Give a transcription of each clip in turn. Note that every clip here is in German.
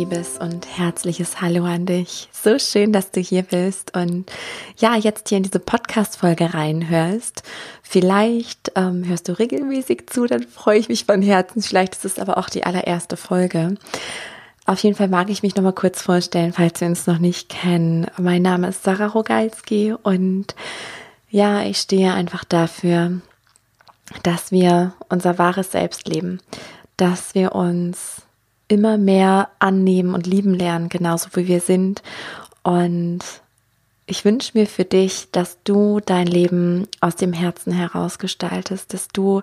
liebes und herzliches Hallo an dich. So schön, dass du hier bist und ja, jetzt hier in diese Podcast-Folge reinhörst. Vielleicht ähm, hörst du regelmäßig zu, dann freue ich mich von Herzen. Vielleicht ist es aber auch die allererste Folge. Auf jeden Fall mag ich mich nochmal kurz vorstellen, falls wir uns noch nicht kennen. Mein Name ist Sarah Rogalski und ja, ich stehe einfach dafür, dass wir unser wahres Selbst leben, dass wir uns immer mehr annehmen und lieben lernen, genauso wie wir sind. Und ich wünsche mir für dich, dass du dein Leben aus dem Herzen heraus gestaltest, dass du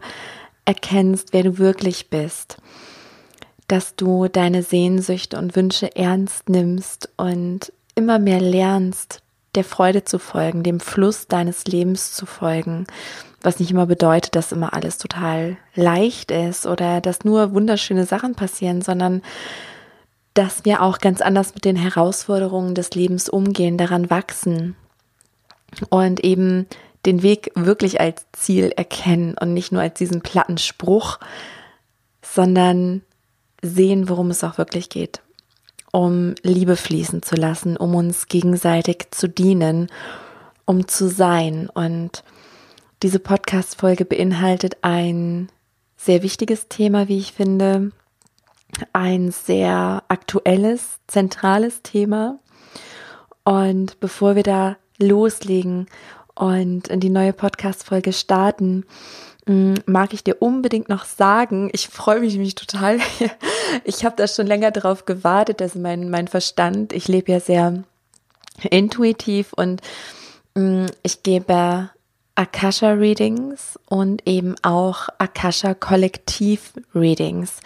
erkennst, wer du wirklich bist, dass du deine Sehnsüchte und Wünsche ernst nimmst und immer mehr lernst, der Freude zu folgen, dem Fluss deines Lebens zu folgen was nicht immer bedeutet, dass immer alles total leicht ist oder dass nur wunderschöne Sachen passieren, sondern dass wir auch ganz anders mit den Herausforderungen des Lebens umgehen, daran wachsen und eben den Weg wirklich als Ziel erkennen und nicht nur als diesen platten Spruch, sondern sehen, worum es auch wirklich geht, um Liebe fließen zu lassen, um uns gegenseitig zu dienen, um zu sein und diese Podcast-Folge beinhaltet ein sehr wichtiges Thema, wie ich finde. Ein sehr aktuelles, zentrales Thema. Und bevor wir da loslegen und in die neue Podcast-Folge starten, mm, mag ich dir unbedingt noch sagen, ich freue mich nämlich total. Ich habe da schon länger darauf gewartet, dass mein, mein Verstand, ich lebe ja sehr intuitiv und mm, ich gebe Akasha Readings und eben auch Akasha Kollektiv Readings.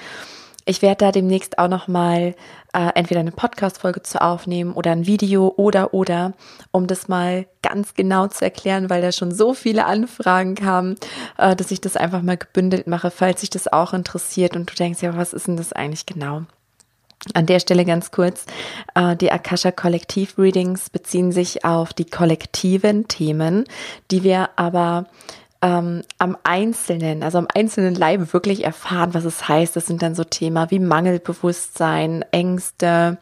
Ich werde da demnächst auch noch mal äh, entweder eine Podcast-Folge zu aufnehmen oder ein Video oder oder, um das mal ganz genau zu erklären, weil da schon so viele Anfragen kamen, äh, dass ich das einfach mal gebündelt mache, falls sich das auch interessiert und du denkst, ja, was ist denn das eigentlich genau? An der Stelle ganz kurz, äh, die Akasha Kollektiv Readings beziehen sich auf die kollektiven Themen, die wir aber ähm, am Einzelnen, also am einzelnen Leibe wirklich erfahren, was es heißt. Das sind dann so Themen wie Mangelbewusstsein, Ängste,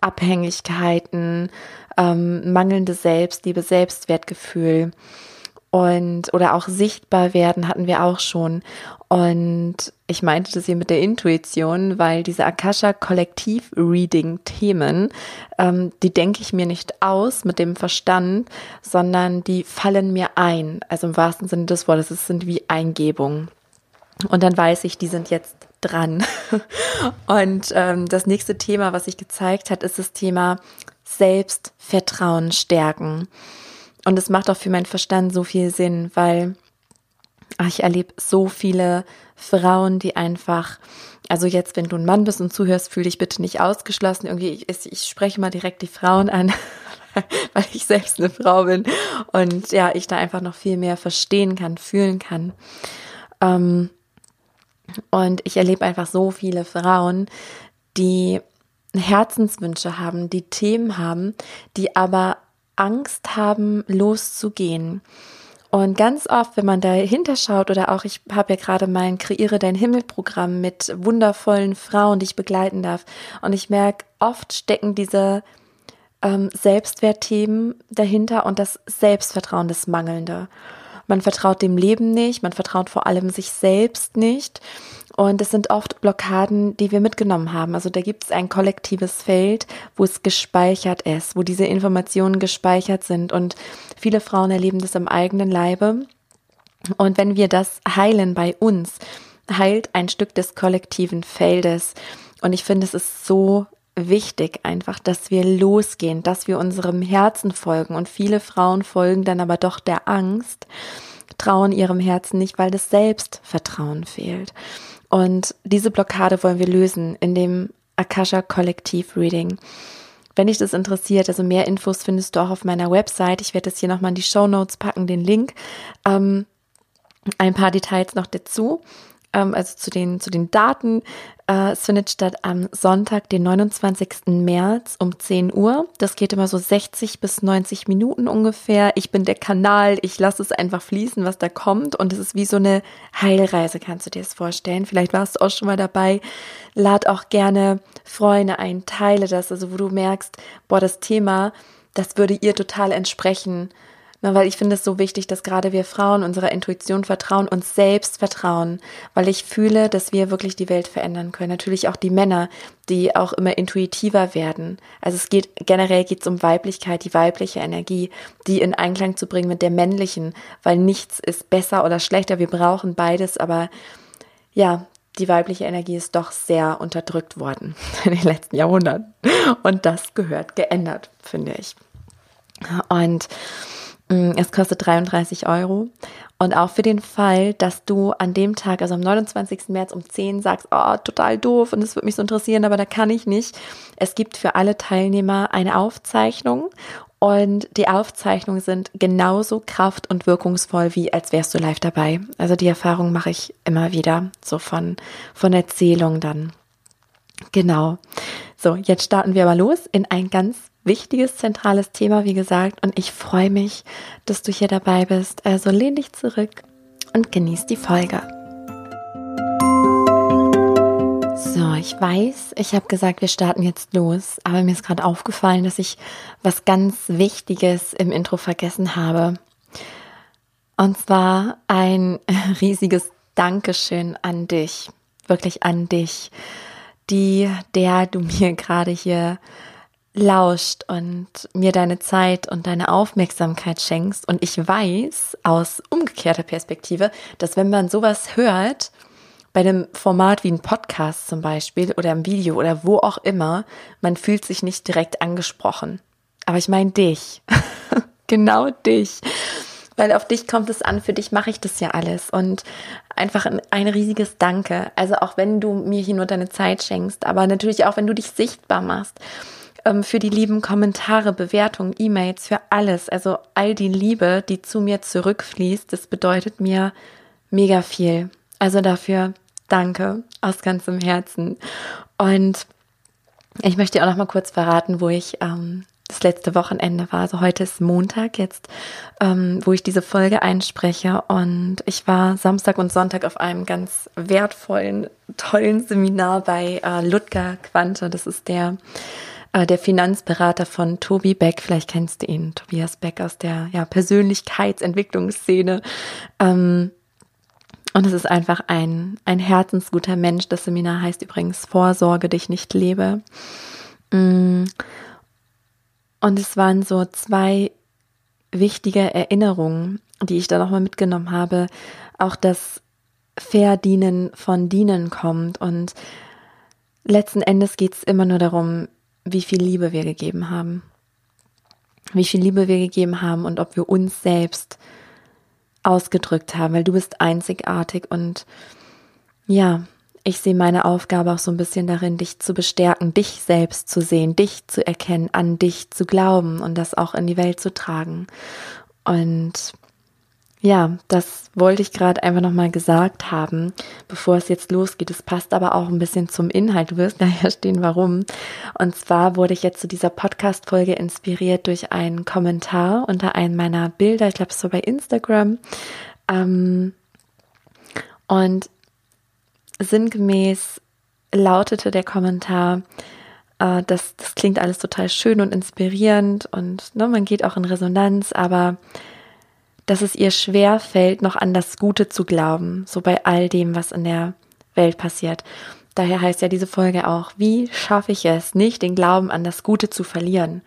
Abhängigkeiten, ähm, mangelnde Selbstliebe, Selbstwertgefühl und oder auch sichtbar werden hatten wir auch schon. Und ich meinte das hier mit der Intuition, weil diese Akasha Kollektiv Reading Themen, ähm, die denke ich mir nicht aus mit dem Verstand, sondern die fallen mir ein. Also im wahrsten Sinne des Wortes, es sind wie Eingebungen. Und dann weiß ich, die sind jetzt dran. Und ähm, das nächste Thema, was sich gezeigt hat, ist das Thema Selbstvertrauen stärken. Und es macht auch für meinen Verstand so viel Sinn, weil ach, ich erlebe so viele Frauen, die einfach, also jetzt, wenn du ein Mann bist und zuhörst, fühle dich bitte nicht ausgeschlossen. Irgendwie, ich, ich spreche mal direkt die Frauen an, weil ich selbst eine Frau bin und ja, ich da einfach noch viel mehr verstehen kann, fühlen kann. Ähm, und ich erlebe einfach so viele Frauen, die Herzenswünsche haben, die Themen haben, die aber Angst haben, loszugehen. Und ganz oft, wenn man dahinter schaut oder auch ich habe ja gerade mein Kreiere dein Himmel Programm mit wundervollen Frauen, die ich begleiten darf. Und ich merke, oft stecken diese ähm, Selbstwertthemen dahinter und das Selbstvertrauen, das Mangelnde. Man vertraut dem Leben nicht, man vertraut vor allem sich selbst nicht. Und es sind oft Blockaden, die wir mitgenommen haben. Also da gibt es ein kollektives Feld, wo es gespeichert ist, wo diese Informationen gespeichert sind. Und viele Frauen erleben das im eigenen Leibe. Und wenn wir das heilen bei uns, heilt ein Stück des kollektiven Feldes. Und ich finde, es ist so wichtig einfach, dass wir losgehen, dass wir unserem Herzen folgen. Und viele Frauen folgen dann aber doch der Angst, trauen ihrem Herzen nicht, weil das Selbstvertrauen fehlt. Und diese Blockade wollen wir lösen in dem Akasha Kollektiv Reading. Wenn dich das interessiert, also mehr Infos findest du auch auf meiner Website. Ich werde das hier nochmal in die Show Notes packen, den Link. Ähm, ein paar Details noch dazu. Ähm, also zu den, zu den Daten. Äh, es findet statt am Sonntag, den 29. März um 10 Uhr. Das geht immer so 60 bis 90 Minuten ungefähr. Ich bin der Kanal, ich lasse es einfach fließen, was da kommt. Und es ist wie so eine Heilreise, kannst du dir das vorstellen. Vielleicht warst du auch schon mal dabei. Lad auch gerne Freunde ein, teile das, also wo du merkst, boah, das Thema, das würde ihr total entsprechen na, weil ich finde es so wichtig, dass gerade wir Frauen unserer Intuition vertrauen, uns selbst vertrauen, weil ich fühle, dass wir wirklich die Welt verändern können. Natürlich auch die Männer, die auch immer intuitiver werden. Also es geht, generell geht es um Weiblichkeit, die weibliche Energie, die in Einklang zu bringen mit der männlichen, weil nichts ist besser oder schlechter. Wir brauchen beides, aber ja, die weibliche Energie ist doch sehr unterdrückt worden in den letzten Jahrhunderten. Und das gehört geändert, finde ich. Und es kostet 33 Euro. Und auch für den Fall, dass du an dem Tag, also am 29. März um 10 sagst, oh, total doof und es würde mich so interessieren, aber da kann ich nicht. Es gibt für alle Teilnehmer eine Aufzeichnung und die Aufzeichnungen sind genauso kraft- und wirkungsvoll, wie als wärst du live dabei. Also die Erfahrung mache ich immer wieder, so von, von Erzählung dann. Genau. So, jetzt starten wir aber los in ein ganz wichtiges, zentrales Thema, wie gesagt. Und ich freue mich, dass du hier dabei bist. Also lehn dich zurück und genieß die Folge. So, ich weiß, ich habe gesagt, wir starten jetzt los, aber mir ist gerade aufgefallen, dass ich was ganz Wichtiges im Intro vergessen habe. Und zwar ein riesiges Dankeschön an dich, wirklich an dich, die, der du mir gerade hier lauscht und mir deine Zeit und deine Aufmerksamkeit schenkst. Und ich weiß aus umgekehrter Perspektive, dass wenn man sowas hört, bei einem Format wie ein Podcast zum Beispiel oder im Video oder wo auch immer, man fühlt sich nicht direkt angesprochen. Aber ich meine dich. genau dich. Weil auf dich kommt es an, für dich mache ich das ja alles. Und einfach ein, ein riesiges Danke. Also auch wenn du mir hier nur deine Zeit schenkst, aber natürlich auch, wenn du dich sichtbar machst ähm, für die lieben Kommentare, Bewertungen, E-Mails, für alles. Also all die Liebe, die zu mir zurückfließt, das bedeutet mir mega viel. Also dafür danke aus ganzem Herzen. Und ich möchte auch noch mal kurz verraten, wo ich ähm, das letzte Wochenende war. Also heute ist Montag jetzt, ähm, wo ich diese Folge einspreche. Und ich war Samstag und Sonntag auf einem ganz wertvollen, tollen Seminar bei äh, Ludger Quante. Das ist der äh, der Finanzberater von Tobi Beck, vielleicht kennst du ihn, Tobias Beck aus der ja, Persönlichkeitsentwicklungsszene. Ähm, und es ist einfach ein, ein herzensguter Mensch. Das Seminar heißt übrigens Vorsorge dich nicht lebe. Mm. Und es waren so zwei wichtige Erinnerungen, die ich da nochmal mitgenommen habe. Auch das Verdienen von Dienen kommt. Und letzten Endes geht es immer nur darum, wie viel Liebe wir gegeben haben. Wie viel Liebe wir gegeben haben und ob wir uns selbst ausgedrückt haben, weil du bist einzigartig und ja, ich sehe meine Aufgabe auch so ein bisschen darin, dich zu bestärken, dich selbst zu sehen, dich zu erkennen, an dich zu glauben und das auch in die Welt zu tragen. Und ja, das wollte ich gerade einfach nochmal gesagt haben, bevor es jetzt losgeht. Es passt aber auch ein bisschen zum Inhalt. Du wirst nachher stehen, warum. Und zwar wurde ich jetzt zu dieser Podcast-Folge inspiriert durch einen Kommentar unter einem meiner Bilder. Ich glaube, es war bei Instagram. Ähm, und sinngemäß lautete der Kommentar, äh, das, das klingt alles total schön und inspirierend und ne, man geht auch in Resonanz, aber dass es ihr schwer fällt, noch an das Gute zu glauben, so bei all dem, was in der Welt passiert. Daher heißt ja diese Folge auch, wie schaffe ich es, nicht den Glauben an das Gute zu verlieren?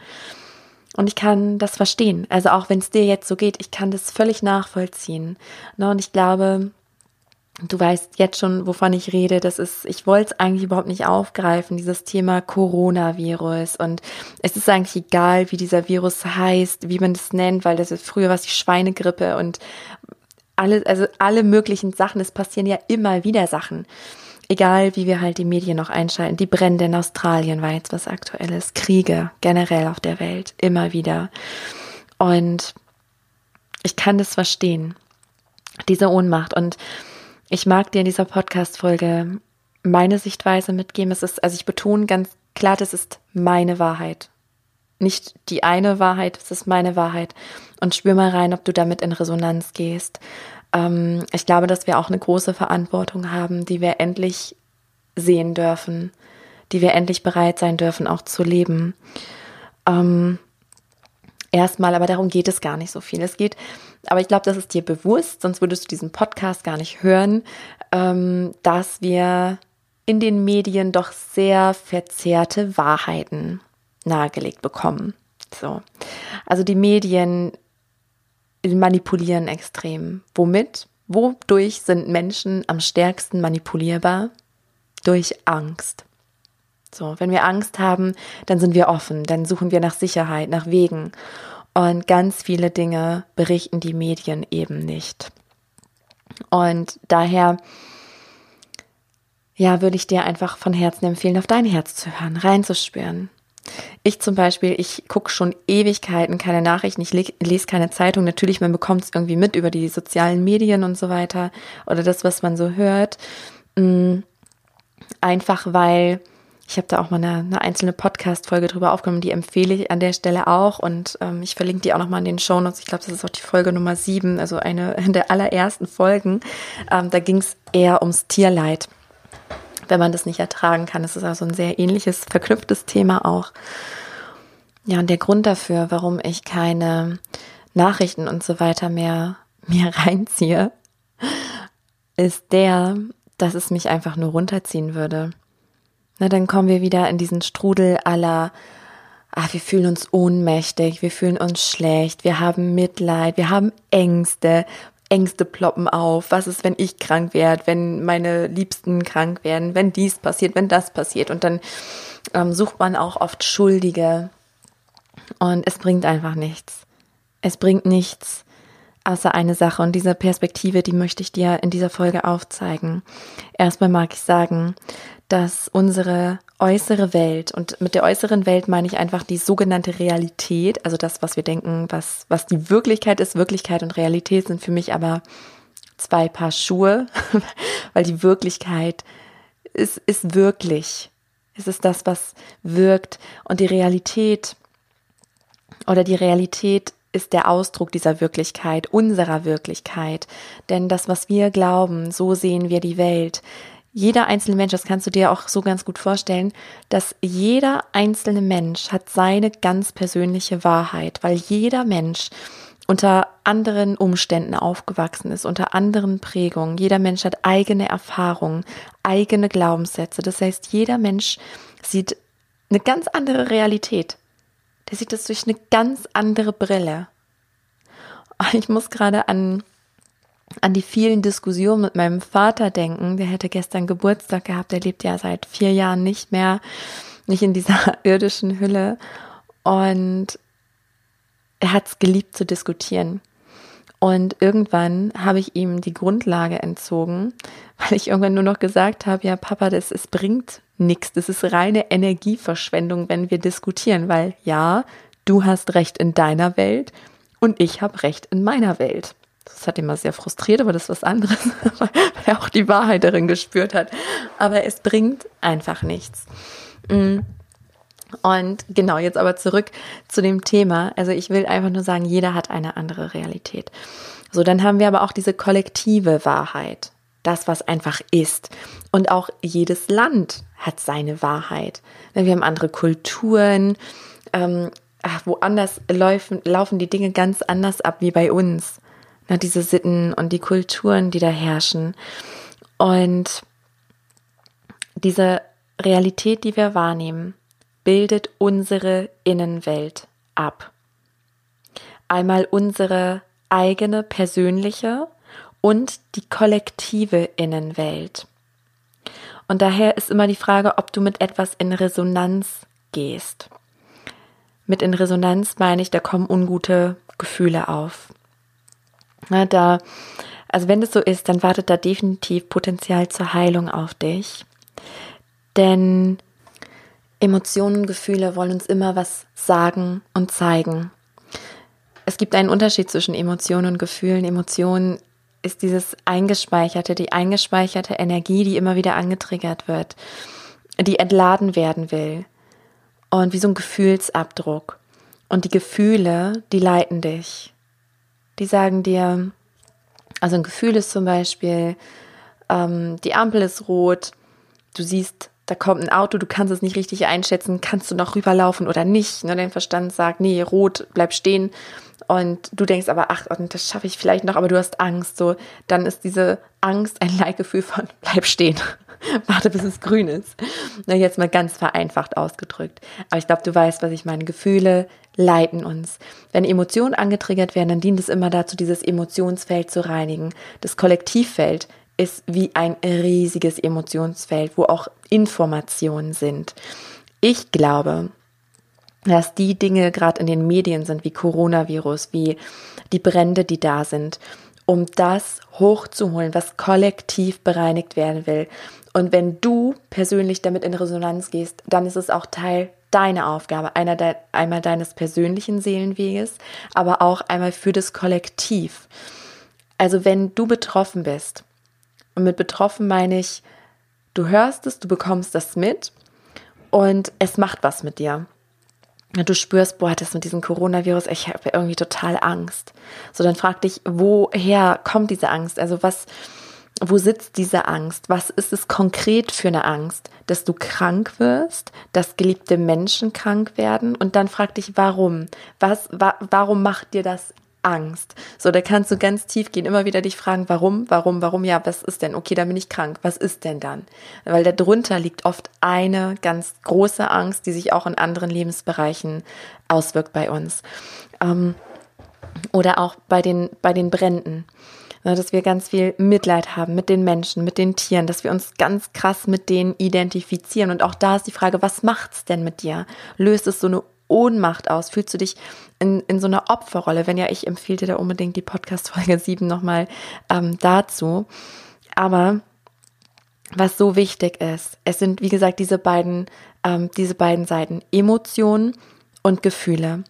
Und ich kann das verstehen. Also auch wenn es dir jetzt so geht, ich kann das völlig nachvollziehen. Ne, und ich glaube, Du weißt jetzt schon, wovon ich rede. Das ist, ich wollte es eigentlich überhaupt nicht aufgreifen, dieses Thema Coronavirus. Und es ist eigentlich egal, wie dieser Virus heißt, wie man das nennt, weil das ist früher was die Schweinegrippe und alle, also alle möglichen Sachen. Es passieren ja immer wieder Sachen. Egal, wie wir halt die Medien noch einschalten. Die Brände in Australien war jetzt was Aktuelles. Kriege generell auf der Welt. Immer wieder. Und ich kann das verstehen. Diese Ohnmacht. Und ich mag dir in dieser Podcast-Folge meine Sichtweise mitgeben. Es ist, also ich betone ganz klar, das ist meine Wahrheit. Nicht die eine Wahrheit, es ist meine Wahrheit. Und spür mal rein, ob du damit in Resonanz gehst. Ähm, ich glaube, dass wir auch eine große Verantwortung haben, die wir endlich sehen dürfen, die wir endlich bereit sein dürfen, auch zu leben. Ähm, erstmal, aber darum geht es gar nicht so viel. Es geht, aber ich glaube, das ist dir bewusst, sonst würdest du diesen Podcast gar nicht hören, ähm, dass wir in den Medien doch sehr verzerrte Wahrheiten nahegelegt bekommen. So. Also die Medien manipulieren extrem. Womit? Wodurch sind Menschen am stärksten manipulierbar? Durch Angst. So, wenn wir Angst haben, dann sind wir offen, dann suchen wir nach Sicherheit, nach Wegen. Und ganz viele Dinge berichten die Medien eben nicht. Und daher, ja, würde ich dir einfach von Herzen empfehlen, auf dein Herz zu hören, reinzuspüren. Ich zum Beispiel, ich gucke schon Ewigkeiten keine Nachrichten, ich lese keine Zeitung. Natürlich, man bekommt es irgendwie mit über die sozialen Medien und so weiter oder das, was man so hört. Mm, einfach weil ich habe da auch mal eine, eine einzelne Podcast-Folge drüber aufgenommen, die empfehle ich an der Stelle auch und ähm, ich verlinke die auch nochmal in den Show Notes. Ich glaube, das ist auch die Folge Nummer sieben, also eine der allerersten Folgen. Ähm, da ging es eher ums Tierleid wenn man das nicht ertragen kann. Das ist also ein sehr ähnliches, verknüpftes Thema auch. Ja, und der Grund dafür, warum ich keine Nachrichten und so weiter mehr mir reinziehe, ist der, dass es mich einfach nur runterziehen würde. Na, dann kommen wir wieder in diesen Strudel aller, ah, wir fühlen uns ohnmächtig, wir fühlen uns schlecht, wir haben Mitleid, wir haben Ängste, Ängste ploppen auf. Was ist, wenn ich krank werde, wenn meine Liebsten krank werden, wenn dies passiert, wenn das passiert. Und dann ähm, sucht man auch oft Schuldige. Und es bringt einfach nichts. Es bringt nichts außer eine Sache. Und diese Perspektive, die möchte ich dir in dieser Folge aufzeigen. Erstmal mag ich sagen, dass unsere äußere Welt, und mit der äußeren Welt meine ich einfach die sogenannte Realität, also das, was wir denken, was, was die Wirklichkeit ist, Wirklichkeit und Realität sind für mich aber zwei Paar Schuhe, weil die Wirklichkeit ist, ist wirklich. Es ist das, was wirkt. Und die Realität oder die Realität ist der Ausdruck dieser Wirklichkeit, unserer Wirklichkeit. Denn das, was wir glauben, so sehen wir die Welt jeder einzelne Mensch, das kannst du dir auch so ganz gut vorstellen, dass jeder einzelne Mensch hat seine ganz persönliche Wahrheit, weil jeder Mensch unter anderen Umständen aufgewachsen ist, unter anderen Prägungen. Jeder Mensch hat eigene Erfahrungen, eigene Glaubenssätze. Das heißt, jeder Mensch sieht eine ganz andere Realität. Der sieht das durch eine ganz andere Brille. Ich muss gerade an an die vielen Diskussionen mit meinem Vater denken. Der hätte gestern Geburtstag gehabt. Der lebt ja seit vier Jahren nicht mehr, nicht in dieser irdischen Hülle. Und er hat es geliebt zu diskutieren. Und irgendwann habe ich ihm die Grundlage entzogen, weil ich irgendwann nur noch gesagt habe, ja Papa, das es bringt nichts, das ist reine Energieverschwendung, wenn wir diskutieren, weil ja, du hast recht in deiner Welt und ich habe recht in meiner Welt. Das hat ihn mal sehr frustriert, aber das ist was anderes, weil er auch die Wahrheit darin gespürt hat. Aber es bringt einfach nichts. Mm. Und genau, jetzt aber zurück zu dem Thema. Also ich will einfach nur sagen, jeder hat eine andere Realität. So, dann haben wir aber auch diese kollektive Wahrheit. Das, was einfach ist. Und auch jedes Land hat seine Wahrheit. Wir haben andere Kulturen. Ähm, woanders laufen, laufen die Dinge ganz anders ab wie bei uns na, diese Sitten und die Kulturen, die da herrschen. Und diese Realität, die wir wahrnehmen, bildet unsere Innenwelt ab. Einmal unsere eigene persönliche und die kollektive Innenwelt. Und daher ist immer die Frage, ob du mit etwas in Resonanz gehst. Mit in Resonanz meine ich, da kommen ungute Gefühle auf. Na, da, also wenn es so ist, dann wartet da definitiv Potenzial zur Heilung auf dich. Denn Emotionen, Gefühle wollen uns immer was sagen und zeigen. Es gibt einen Unterschied zwischen Emotionen und Gefühlen. Emotionen ist dieses eingespeicherte, die eingespeicherte Energie, die immer wieder angetriggert wird, die entladen werden will. Und wie so ein Gefühlsabdruck. Und die Gefühle, die leiten dich. Die sagen dir, also ein Gefühl ist zum Beispiel, ähm, die Ampel ist rot, du siehst, da kommt ein Auto, du kannst es nicht richtig einschätzen, kannst du noch rüberlaufen oder nicht. Ne? Dein Verstand sagt, nee, rot, bleib stehen. Und du denkst aber, ach, das schaffe ich vielleicht noch, aber du hast Angst. So, dann ist diese Angst ein Leitgefühl von bleib stehen. Warte, bis es grün ist. Na, jetzt mal ganz vereinfacht ausgedrückt. Aber ich glaube, du weißt, was ich meine. Gefühle leiten uns. Wenn Emotionen angetriggert werden, dann dient es immer dazu, dieses Emotionsfeld zu reinigen. Das Kollektivfeld ist wie ein riesiges Emotionsfeld, wo auch Informationen sind. Ich glaube, dass die Dinge gerade in den Medien sind, wie Coronavirus, wie die Brände, die da sind, um das hochzuholen, was kollektiv bereinigt werden will. Und wenn du persönlich damit in Resonanz gehst, dann ist es auch Teil deiner Aufgabe, de einmal deines persönlichen Seelenweges, aber auch einmal für das Kollektiv. Also wenn du betroffen bist, und mit betroffen meine ich, du hörst es, du bekommst das mit und es macht was mit dir. Du spürst, boah, das mit diesem Coronavirus, ich habe irgendwie total Angst. So, dann frag dich, woher kommt diese Angst? Also was, wo sitzt diese Angst? Was ist es konkret für eine Angst? Dass du krank wirst, dass geliebte Menschen krank werden und dann frag dich, warum? Was, wa warum macht dir das Angst? So, da kannst du ganz tief gehen, immer wieder dich fragen, warum, warum, warum, ja, was ist denn? Okay, dann bin ich krank. Was ist denn dann? Weil darunter liegt oft eine ganz große Angst, die sich auch in anderen Lebensbereichen auswirkt bei uns. Ähm, oder auch bei den, bei den Bränden. Ne, dass wir ganz viel Mitleid haben mit den Menschen, mit den Tieren, dass wir uns ganz krass mit denen identifizieren. Und auch da ist die Frage, was macht's denn mit dir? Löst es so eine Ohnmacht aus? Fühlst du dich in, in so einer Opferrolle? Wenn ja, ich empfehle dir da unbedingt die Podcast-Folge 7 nochmal ähm, dazu. Aber was so wichtig ist, es sind, wie gesagt, diese beiden, ähm, diese beiden Seiten, Emotionen und Gefühle.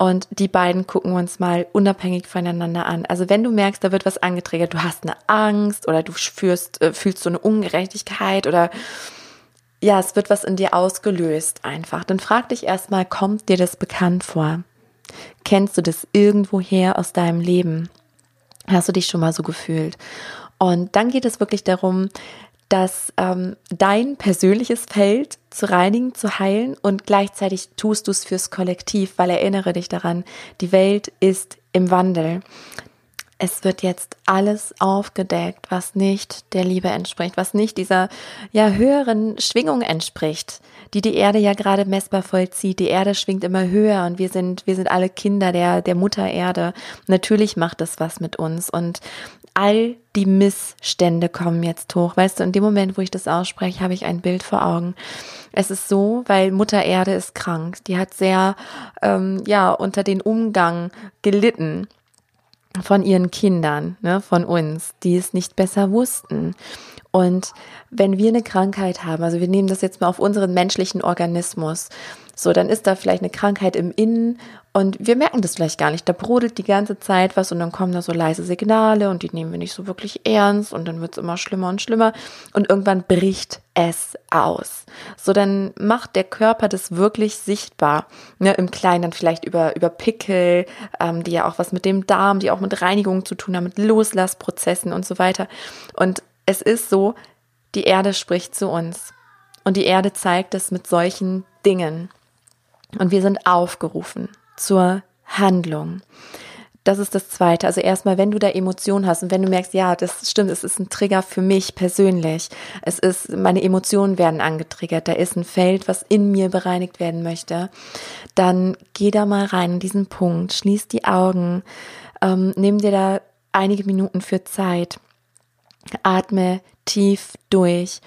Und die beiden gucken wir uns mal unabhängig voneinander an. Also wenn du merkst, da wird was angetriggert, du hast eine Angst oder du fühlst, äh, fühlst so eine Ungerechtigkeit oder ja, es wird was in dir ausgelöst einfach. Dann frag dich erstmal, kommt dir das bekannt vor? Kennst du das irgendwoher aus deinem Leben? Hast du dich schon mal so gefühlt? Und dann geht es wirklich darum, dass ähm, dein persönliches Feld zu reinigen, zu heilen und gleichzeitig tust du es fürs Kollektiv, weil erinnere dich daran, die Welt ist im Wandel. Es wird jetzt alles aufgedeckt, was nicht der Liebe entspricht, was nicht dieser ja höheren Schwingung entspricht, die die Erde ja gerade messbar vollzieht. Die Erde schwingt immer höher und wir sind wir sind alle Kinder der der Mutter Erde. Natürlich macht das was mit uns und all die Missstände kommen jetzt hoch. Weißt du, in dem Moment, wo ich das ausspreche, habe ich ein Bild vor Augen. Es ist so, weil Mutter Erde ist krank. Die hat sehr, ähm, ja, unter den Umgang gelitten von ihren Kindern, ne, von uns, die es nicht besser wussten. Und wenn wir eine Krankheit haben, also wir nehmen das jetzt mal auf unseren menschlichen Organismus, so, dann ist da vielleicht eine Krankheit im Innen und wir merken das vielleicht gar nicht. Da brodelt die ganze Zeit was und dann kommen da so leise Signale und die nehmen wir nicht so wirklich ernst und dann wird es immer schlimmer und schlimmer und irgendwann bricht es aus. So, dann macht der Körper das wirklich sichtbar. Ne, Im Kleinen dann vielleicht über, über Pickel, ähm, die ja auch was mit dem Darm, die auch mit Reinigung zu tun haben, mit Loslassprozessen und so weiter. Und es ist so, die Erde spricht zu uns. Und die Erde zeigt es mit solchen Dingen. Und wir sind aufgerufen zur Handlung. Das ist das Zweite. Also erstmal, wenn du da Emotionen hast und wenn du merkst, ja, das stimmt, es ist ein Trigger für mich persönlich. Es ist, meine Emotionen werden angetriggert. Da ist ein Feld, was in mir bereinigt werden möchte. Dann geh da mal rein in diesen Punkt, schließ die Augen, ähm, nimm dir da einige Minuten für Zeit, atme tief durch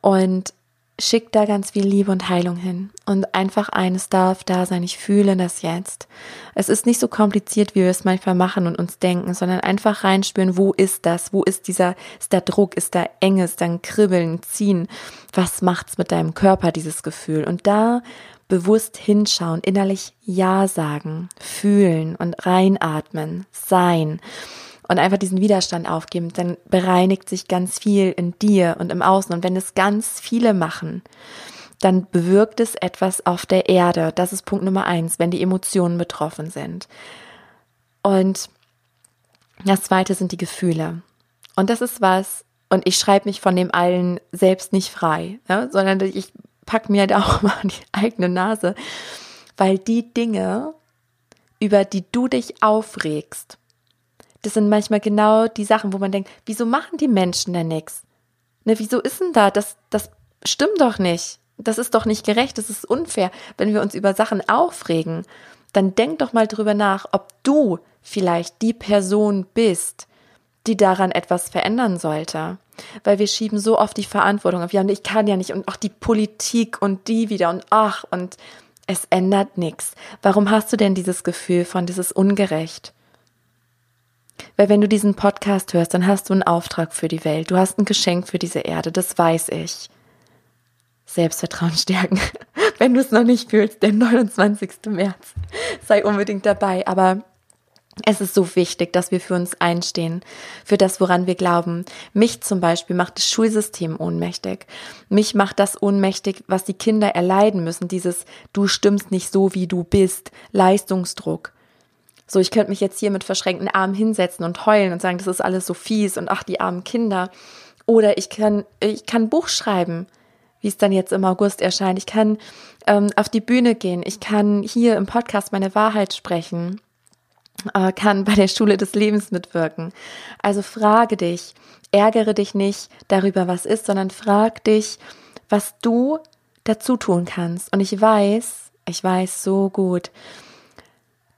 und schick da ganz viel Liebe und Heilung hin. Und einfach eines darf da sein, ich fühle das jetzt. Es ist nicht so kompliziert, wie wir es manchmal machen und uns denken, sondern einfach reinspüren, wo ist das? Wo ist dieser, ist da Druck, ist da Enge, ist da ein Kribbeln, Ziehen? Was macht's mit deinem Körper, dieses Gefühl? Und da bewusst hinschauen, innerlich Ja sagen, fühlen und reinatmen, sein. Und einfach diesen Widerstand aufgeben, dann bereinigt sich ganz viel in dir und im Außen. Und wenn es ganz viele machen, dann bewirkt es etwas auf der Erde. Das ist Punkt Nummer eins, wenn die Emotionen betroffen sind. Und das zweite sind die Gefühle. Und das ist was, und ich schreibe mich von dem allen selbst nicht frei, ja, sondern ich packe mir da auch mal die eigene Nase, weil die Dinge, über die du dich aufregst, das sind manchmal genau die Sachen, wo man denkt, wieso machen die Menschen denn nichts? Ne, wieso ist denn da? Das, das stimmt doch nicht. Das ist doch nicht gerecht, das ist unfair. Wenn wir uns über Sachen aufregen, dann denk doch mal drüber nach, ob du vielleicht die Person bist, die daran etwas verändern sollte. Weil wir schieben so oft die Verantwortung auf, ja, und ich kann ja nicht, und auch die Politik und die wieder und ach, und es ändert nichts. Warum hast du denn dieses Gefühl von, dieses ungerecht? Weil wenn du diesen Podcast hörst, dann hast du einen Auftrag für die Welt. Du hast ein Geschenk für diese Erde, das weiß ich. Selbstvertrauen stärken. Wenn du es noch nicht fühlst, der 29. März, sei unbedingt dabei. Aber es ist so wichtig, dass wir für uns einstehen, für das, woran wir glauben. Mich zum Beispiel macht das Schulsystem ohnmächtig. Mich macht das ohnmächtig, was die Kinder erleiden müssen. Dieses, du stimmst nicht so, wie du bist, Leistungsdruck. So, ich könnte mich jetzt hier mit verschränkten Armen hinsetzen und heulen und sagen, das ist alles so fies und ach, die armen Kinder. Oder ich kann, ich kann ein Buch schreiben wie es dann jetzt im August erscheint. Ich kann ähm, auf die Bühne gehen. Ich kann hier im Podcast meine Wahrheit sprechen. Äh, kann bei der Schule des Lebens mitwirken. Also frage dich, ärgere dich nicht darüber, was ist, sondern frag dich, was du dazu tun kannst. Und ich weiß, ich weiß so gut,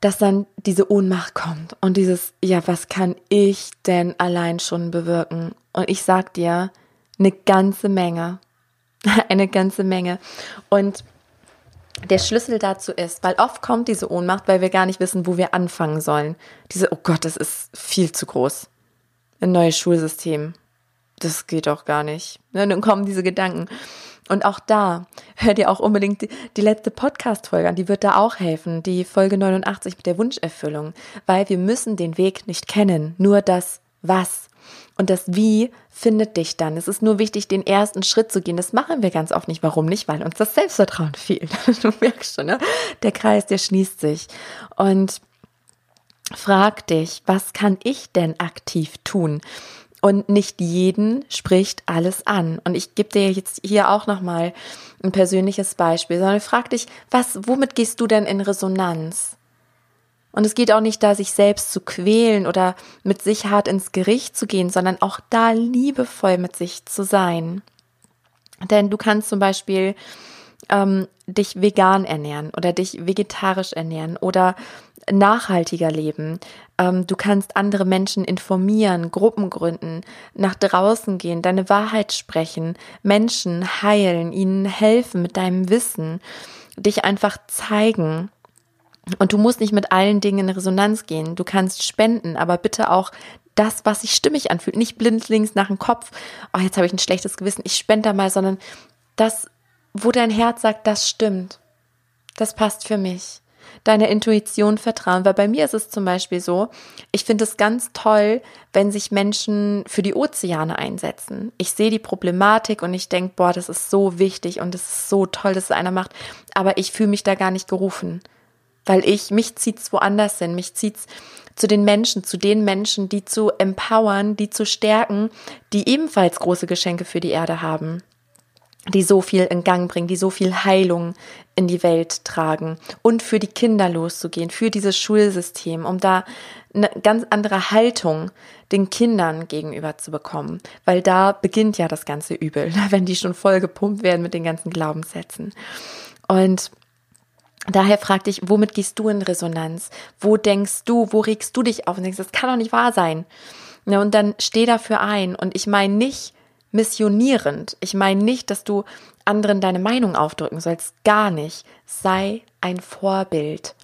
dass dann diese Ohnmacht kommt und dieses, ja, was kann ich denn allein schon bewirken? Und ich sag dir, eine ganze Menge. eine ganze Menge. Und der Schlüssel dazu ist, weil oft kommt diese Ohnmacht, weil wir gar nicht wissen, wo wir anfangen sollen. Diese, oh Gott, das ist viel zu groß. Ein neues Schulsystem. Das geht doch gar nicht. Und dann kommen diese Gedanken. Und auch da, hört ihr auch unbedingt die, die letzte Podcast-Folge an, die wird da auch helfen, die Folge 89 mit der Wunscherfüllung, weil wir müssen den Weg nicht kennen, nur das Was. Und das Wie findet dich dann. Es ist nur wichtig, den ersten Schritt zu gehen. Das machen wir ganz oft nicht. Warum nicht? Weil uns das Selbstvertrauen fehlt. Du merkst schon, ne? Der Kreis, der schließt sich. Und frag dich, was kann ich denn aktiv tun? Und nicht jeden spricht alles an. Und ich gebe dir jetzt hier auch nochmal ein persönliches Beispiel, sondern frag dich, was, womit gehst du denn in Resonanz? Und es geht auch nicht da, sich selbst zu quälen oder mit sich hart ins Gericht zu gehen, sondern auch da liebevoll mit sich zu sein. Denn du kannst zum Beispiel ähm, dich vegan ernähren oder dich vegetarisch ernähren oder nachhaltiger leben. Ähm, du kannst andere Menschen informieren, Gruppen gründen, nach draußen gehen, deine Wahrheit sprechen, Menschen heilen, ihnen helfen mit deinem Wissen, dich einfach zeigen und du musst nicht mit allen Dingen in Resonanz gehen. Du kannst spenden, aber bitte auch das, was sich stimmig anfühlt. Nicht blindlings nach dem Kopf, oh, jetzt habe ich ein schlechtes Gewissen, ich spende da mal, sondern das, wo dein Herz sagt, das stimmt. Das passt für mich. Deiner Intuition vertrauen, weil bei mir ist es zum Beispiel so, ich finde es ganz toll, wenn sich Menschen für die Ozeane einsetzen. Ich sehe die Problematik und ich denke, boah, das ist so wichtig und es ist so toll, dass es einer macht, aber ich fühle mich da gar nicht gerufen weil ich, mich zieht's woanders hin, mich zieht's zu den Menschen, zu den Menschen, die zu empowern, die zu stärken, die ebenfalls große Geschenke für die Erde haben, die so viel in Gang bringen, die so viel Heilung in die Welt tragen und für die Kinder loszugehen, für dieses Schulsystem, um da eine ganz andere Haltung den Kindern gegenüber zu bekommen, weil da beginnt ja das ganze Übel, wenn die schon voll gepumpt werden mit den ganzen Glaubenssätzen. Und Daher frag dich, womit gehst du in Resonanz? Wo denkst du, wo regst du dich auf und denkst, das kann doch nicht wahr sein? Ja, und dann steh dafür ein. Und ich meine nicht missionierend. Ich meine nicht, dass du anderen deine Meinung aufdrücken sollst. Gar nicht. Sei ein Vorbild.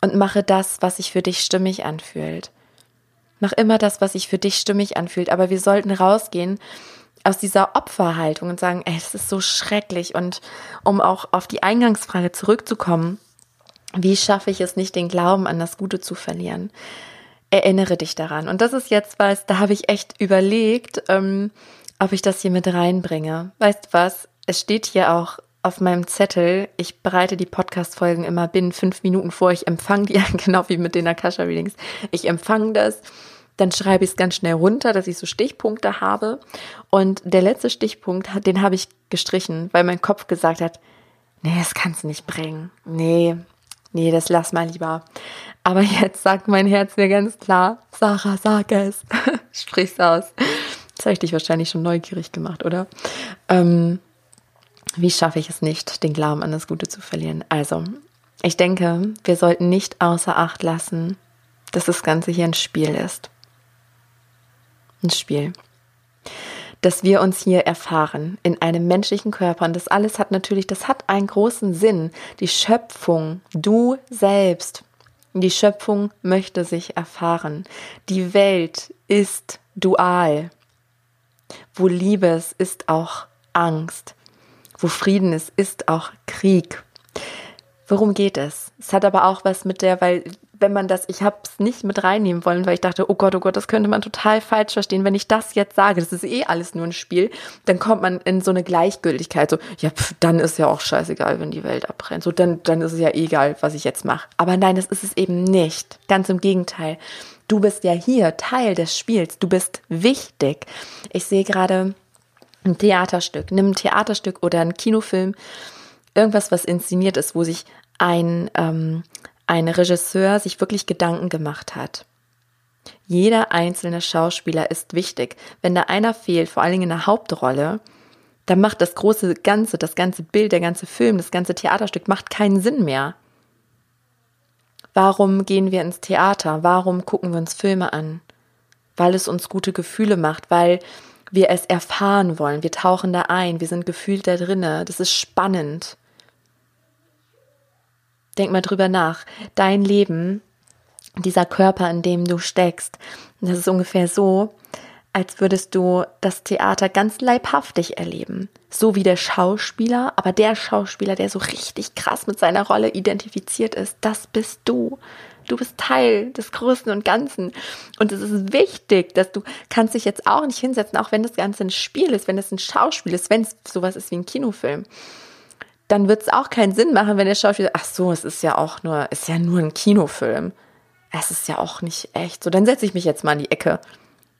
Und mache das, was sich für dich stimmig anfühlt. Mach immer das, was sich für dich stimmig anfühlt. Aber wir sollten rausgehen aus dieser Opferhaltung und sagen, ey, es ist so schrecklich. Und um auch auf die Eingangsfrage zurückzukommen, wie schaffe ich es nicht, den Glauben an das Gute zu verlieren? erinnere dich daran. Und das ist jetzt was, da habe ich echt überlegt, ähm, ob ich das hier mit reinbringe. Weißt du was? Es steht hier auch auf meinem Zettel, ich bereite die Podcast-Folgen immer binnen fünf Minuten vor. Ich empfange die, genau wie mit den Akasha-Readings. Ich empfange das, dann schreibe ich es ganz schnell runter, dass ich so Stichpunkte habe. Und der letzte Stichpunkt, den habe ich gestrichen, weil mein Kopf gesagt hat, nee, das kannst du nicht bringen. Nee, nee, das lass mal lieber. Aber jetzt sagt mein Herz mir ganz klar, Sarah, sag es. Sprich's aus. Das habe ich dich wahrscheinlich schon neugierig gemacht, oder? Ähm, wie schaffe ich es nicht, den Glauben an das Gute zu verlieren? Also, ich denke, wir sollten nicht außer Acht lassen, dass das Ganze hier ein Spiel ist. Ein Spiel. Dass wir uns hier erfahren in einem menschlichen Körper. Und das alles hat natürlich, das hat einen großen Sinn. Die Schöpfung, du selbst, die Schöpfung möchte sich erfahren. Die Welt ist dual. Wo Liebe ist, ist auch Angst. Wo Frieden ist, ist auch Krieg. Worum geht es? Es hat aber auch was mit der, weil wenn man das, ich habe es nicht mit reinnehmen wollen, weil ich dachte, oh Gott, oh Gott, das könnte man total falsch verstehen. Wenn ich das jetzt sage, das ist eh alles nur ein Spiel, dann kommt man in so eine Gleichgültigkeit. So, ja, pf, dann ist ja auch scheißegal, wenn die Welt abbrennt. So, dann, dann ist es ja egal, was ich jetzt mache. Aber nein, das ist es eben nicht. Ganz im Gegenteil. Du bist ja hier Teil des Spiels. Du bist wichtig. Ich sehe gerade ein Theaterstück, nimm ein Theaterstück oder ein Kinofilm, irgendwas, was inszeniert ist, wo sich ein, ähm, ein Regisseur sich wirklich Gedanken gemacht hat. Jeder einzelne Schauspieler ist wichtig. Wenn da einer fehlt, vor allen Dingen in der Hauptrolle, dann macht das große Ganze, das ganze Bild, der ganze Film, das ganze Theaterstück macht keinen Sinn mehr. Warum gehen wir ins Theater? Warum gucken wir uns Filme an? Weil es uns gute Gefühle macht, weil wir es erfahren wollen. Wir tauchen da ein, wir sind gefühlt da drinne. Das ist spannend. Denk mal drüber nach. Dein Leben, dieser Körper, in dem du steckst, das ist ungefähr so, als würdest du das Theater ganz leibhaftig erleben. So wie der Schauspieler, aber der Schauspieler, der so richtig krass mit seiner Rolle identifiziert ist, das bist du. Du bist Teil des Großen und Ganzen. Und es ist wichtig, dass du kannst dich jetzt auch nicht hinsetzen, auch wenn das Ganze ein Spiel ist, wenn es ein Schauspiel ist, wenn es sowas ist wie ein Kinofilm. Dann wird es auch keinen Sinn machen, wenn der Schauspieler, ach so, es ist ja auch nur, ist ja nur ein Kinofilm. Es ist ja auch nicht echt. So, dann setze ich mich jetzt mal in die Ecke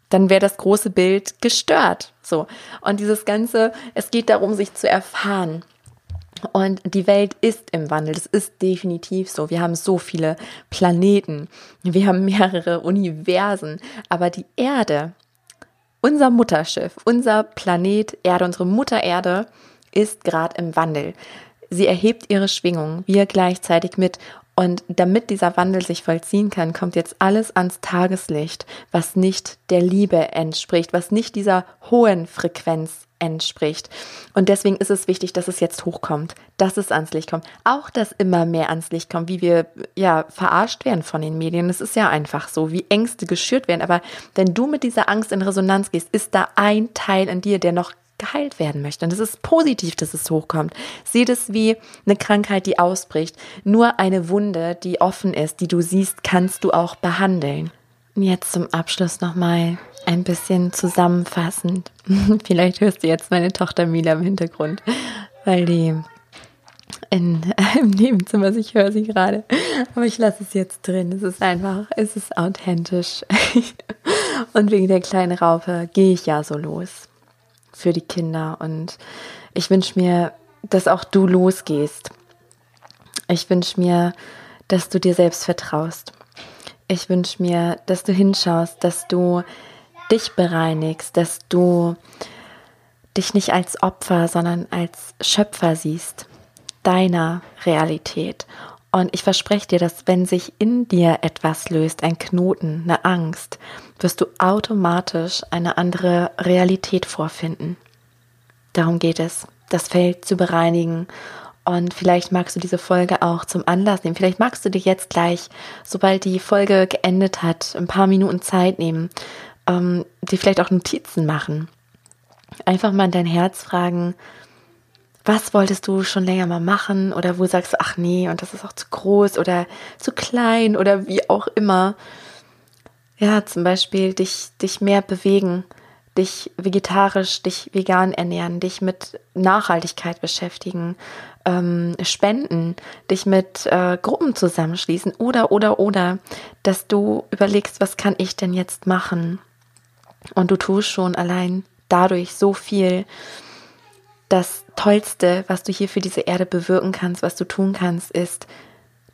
dann wäre das große Bild gestört. So. Und dieses Ganze, es geht darum, sich zu erfahren. Und die Welt ist im Wandel. Das ist definitiv so. Wir haben so viele Planeten. Wir haben mehrere Universen. Aber die Erde, unser Mutterschiff, unser Planet Erde, unsere Mutter Erde ist gerade im Wandel. Sie erhebt ihre Schwingung, wir gleichzeitig mit. Und damit dieser Wandel sich vollziehen kann, kommt jetzt alles ans Tageslicht, was nicht der Liebe entspricht, was nicht dieser hohen Frequenz entspricht. Und deswegen ist es wichtig, dass es jetzt hochkommt, dass es ans Licht kommt. Auch, dass immer mehr ans Licht kommt, wie wir ja verarscht werden von den Medien. Es ist ja einfach so, wie Ängste geschürt werden. Aber wenn du mit dieser Angst in Resonanz gehst, ist da ein Teil in dir, der noch geheilt werden möchte. Und es ist positiv, dass es hochkommt. Sieh das wie eine Krankheit, die ausbricht. Nur eine Wunde, die offen ist, die du siehst, kannst du auch behandeln. Und jetzt zum Abschluss nochmal ein bisschen zusammenfassend. Vielleicht hörst du jetzt meine Tochter Mila im Hintergrund, weil die in, im Nebenzimmer, ich höre sie gerade. Aber ich lasse es jetzt drin. Es ist einfach, es ist authentisch. Und wegen der kleinen Raupe gehe ich ja so los für die Kinder. Und ich wünsche mir, dass auch du losgehst. Ich wünsche mir, dass du dir selbst vertraust. Ich wünsche mir, dass du hinschaust, dass du dich bereinigst, dass du dich nicht als Opfer, sondern als Schöpfer siehst deiner Realität. Und ich verspreche dir, dass wenn sich in dir etwas löst, ein Knoten, eine Angst, wirst du automatisch eine andere Realität vorfinden. Darum geht es, das Feld zu bereinigen. Und vielleicht magst du diese Folge auch zum Anlass nehmen. Vielleicht magst du dir jetzt gleich, sobald die Folge geendet hat, ein paar Minuten Zeit nehmen, ähm, dir vielleicht auch Notizen machen. Einfach mal in dein Herz fragen, was wolltest du schon länger mal machen oder wo sagst du, ach nee, und das ist auch zu groß oder zu klein oder wie auch immer. ja, zum Beispiel dich, dich mehr bewegen, dich vegetarisch, dich vegan ernähren, dich mit Nachhaltigkeit beschäftigen, ähm, spenden, dich mit äh, Gruppen zusammenschließen oder, oder, oder, dass du überlegst, was kann ich denn jetzt machen? Und du tust schon allein dadurch so viel. Das Tollste, was du hier für diese Erde bewirken kannst, was du tun kannst, ist,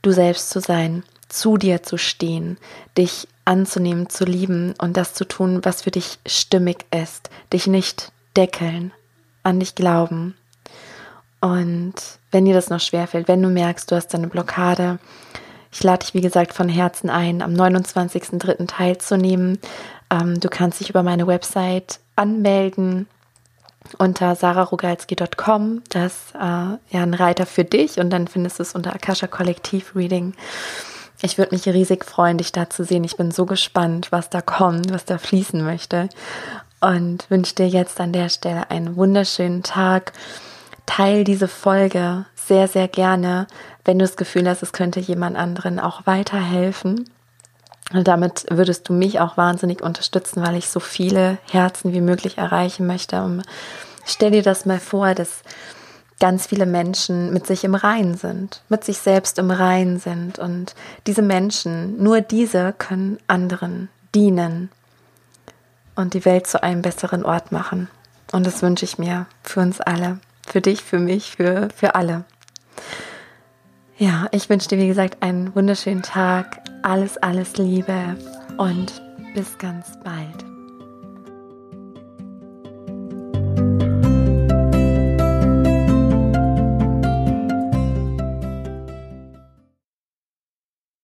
du selbst zu sein, zu dir zu stehen, dich anzunehmen, zu lieben und das zu tun, was für dich stimmig ist, dich nicht deckeln, an dich glauben. Und wenn dir das noch schwerfällt, wenn du merkst, du hast eine Blockade, ich lade dich, wie gesagt, von Herzen ein, am 29.03. teilzunehmen. Ähm, du kannst dich über meine Website anmelden unter sararogalski.com. Das äh, ja ein Reiter für dich und dann findest du es unter Akasha Kollektiv Reading. Ich würde mich riesig freuen, dich da zu sehen. Ich bin so gespannt, was da kommt, was da fließen möchte. Und wünsche dir jetzt an der Stelle einen wunderschönen Tag. Teil diese Folge sehr, sehr gerne, wenn du das Gefühl hast, es könnte jemand anderen auch weiterhelfen. Und damit würdest du mich auch wahnsinnig unterstützen, weil ich so viele Herzen wie möglich erreichen möchte. Und stell dir das mal vor, dass ganz viele Menschen mit sich im Reinen sind, mit sich selbst im Reinen sind. Und diese Menschen, nur diese können anderen dienen und die Welt zu einem besseren Ort machen. Und das wünsche ich mir für uns alle, für dich, für mich, für, für alle. Ja, ich wünsche dir, wie gesagt, einen wunderschönen Tag, alles, alles Liebe und bis ganz bald.